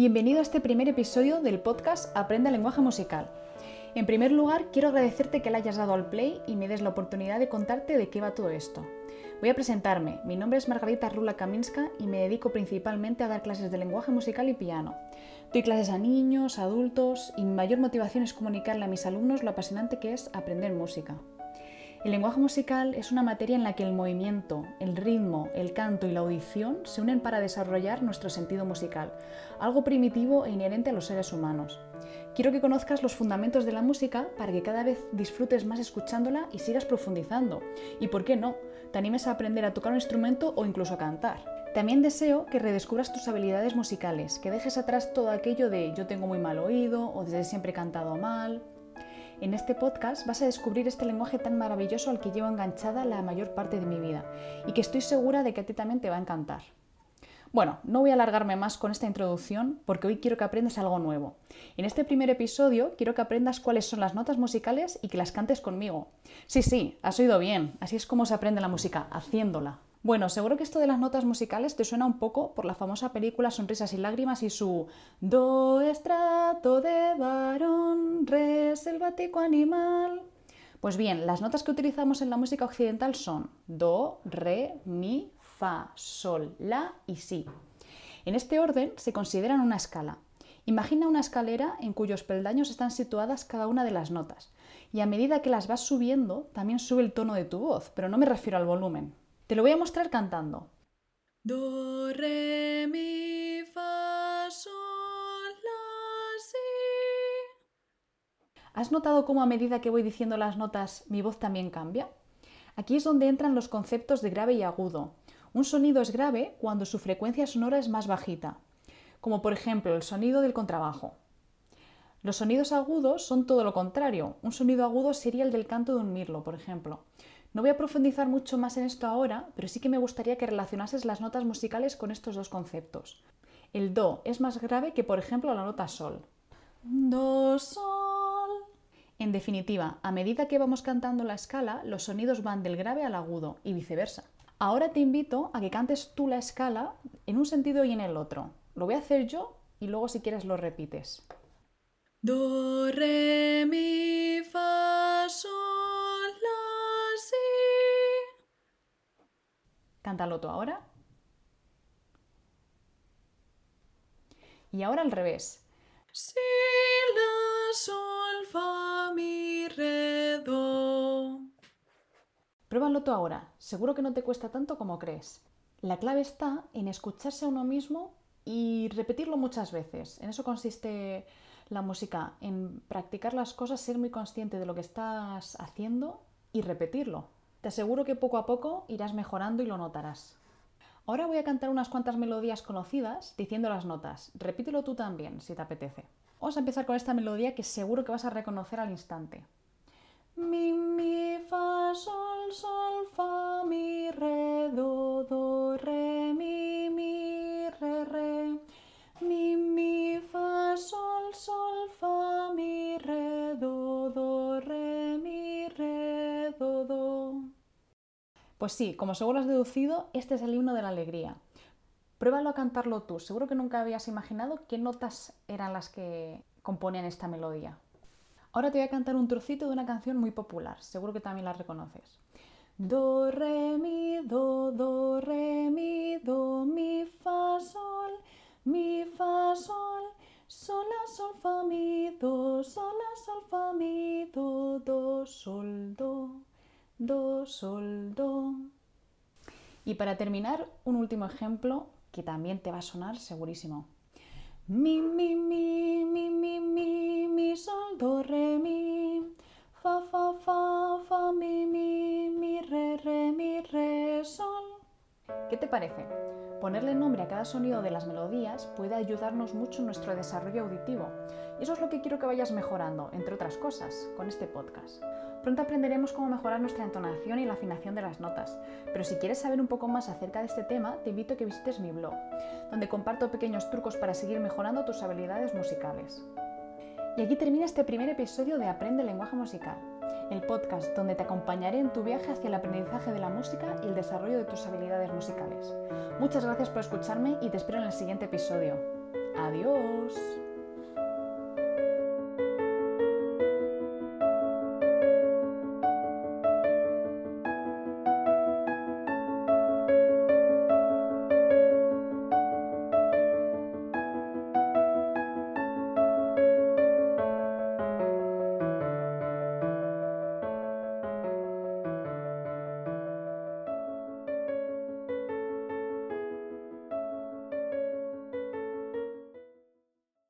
Bienvenido a este primer episodio del podcast Aprende lenguaje musical. En primer lugar, quiero agradecerte que le hayas dado al play y me des la oportunidad de contarte de qué va todo esto. Voy a presentarme. Mi nombre es Margarita Rula Kaminska y me dedico principalmente a dar clases de lenguaje musical y piano. Doy clases a niños, adultos y mi mayor motivación es comunicarle a mis alumnos lo apasionante que es aprender música. El lenguaje musical es una materia en la que el movimiento, el ritmo, el canto y la audición se unen para desarrollar nuestro sentido musical, algo primitivo e inherente a los seres humanos. Quiero que conozcas los fundamentos de la música para que cada vez disfrutes más escuchándola y sigas profundizando. Y por qué no, te animes a aprender a tocar un instrumento o incluso a cantar. También deseo que redescubras tus habilidades musicales, que dejes atrás todo aquello de yo tengo muy mal oído o desde siempre he cantado mal. En este podcast vas a descubrir este lenguaje tan maravilloso al que llevo enganchada la mayor parte de mi vida y que estoy segura de que a ti también te va a encantar. Bueno, no voy a alargarme más con esta introducción porque hoy quiero que aprendas algo nuevo. En este primer episodio quiero que aprendas cuáles son las notas musicales y que las cantes conmigo. Sí, sí, has oído bien, así es como se aprende la música, haciéndola. Bueno, seguro que esto de las notas musicales te suena un poco por la famosa película Sonrisas y Lágrimas y su Do estrato de varón, re selvático animal. Pues bien, las notas que utilizamos en la música occidental son Do, Re, Mi, Fa, Sol, La y Si. En este orden se consideran una escala. Imagina una escalera en cuyos peldaños están situadas cada una de las notas. Y a medida que las vas subiendo, también sube el tono de tu voz, pero no me refiero al volumen. Te lo voy a mostrar cantando. Do, re, mi, fa, sol, la, si. ¿Has notado cómo a medida que voy diciendo las notas mi voz también cambia? Aquí es donde entran los conceptos de grave y agudo. Un sonido es grave cuando su frecuencia sonora es más bajita, como por ejemplo el sonido del contrabajo. Los sonidos agudos son todo lo contrario. Un sonido agudo sería el del canto de un mirlo, por ejemplo. No voy a profundizar mucho más en esto ahora, pero sí que me gustaría que relacionases las notas musicales con estos dos conceptos. El Do es más grave que, por ejemplo, la nota Sol. Do, Sol. En definitiva, a medida que vamos cantando la escala, los sonidos van del grave al agudo y viceversa. Ahora te invito a que cantes tú la escala en un sentido y en el otro. Lo voy a hacer yo y luego si quieres lo repites. Do, re, mi, fa, sol, Cántalo tú ahora. Y ahora al revés. Si, la, sol, fa, mi, re, do. Pruébalo tú ahora. Seguro que no te cuesta tanto como crees. La clave está en escucharse a uno mismo y repetirlo muchas veces. En eso consiste la música, en practicar las cosas, ser muy consciente de lo que estás haciendo y repetirlo. Te aseguro que poco a poco irás mejorando y lo notarás. Ahora voy a cantar unas cuantas melodías conocidas diciendo las notas. Repítelo tú también, si te apetece. Vamos a empezar con esta melodía que seguro que vas a reconocer al instante. Pues sí, como seguro has deducido, este es el himno de la alegría. Pruébalo a cantarlo tú. Seguro que nunca habías imaginado qué notas eran las que componían esta melodía. Ahora te voy a cantar un trocito de una canción muy popular. Seguro que también la reconoces. Do, re, mi, do, do, re, mi, do, mi, fa, sol, mi, fa, sol, sol, la, sol, fa, mi, do, sol, la, sol, fa, mi, do, do, sol, do, do, sol, do. Y para terminar, un último ejemplo que también te va a sonar segurísimo. Mi, mi, mi, mi, mi, mi, mi, sol, do, re, mi. Fa, fa, fa, fa, mi, mi, mi, re, re, mi, re, sol. ¿Qué te parece? Ponerle nombre a cada sonido de las melodías puede ayudarnos mucho en nuestro desarrollo auditivo. Y eso es lo que quiero que vayas mejorando, entre otras cosas, con este podcast. Pronto aprenderemos cómo mejorar nuestra entonación y la afinación de las notas, pero si quieres saber un poco más acerca de este tema, te invito a que visites mi blog, donde comparto pequeños trucos para seguir mejorando tus habilidades musicales. Y aquí termina este primer episodio de Aprende lenguaje musical, el podcast donde te acompañaré en tu viaje hacia el aprendizaje de la música y el desarrollo de tus habilidades musicales. Muchas gracias por escucharme y te espero en el siguiente episodio. Adiós.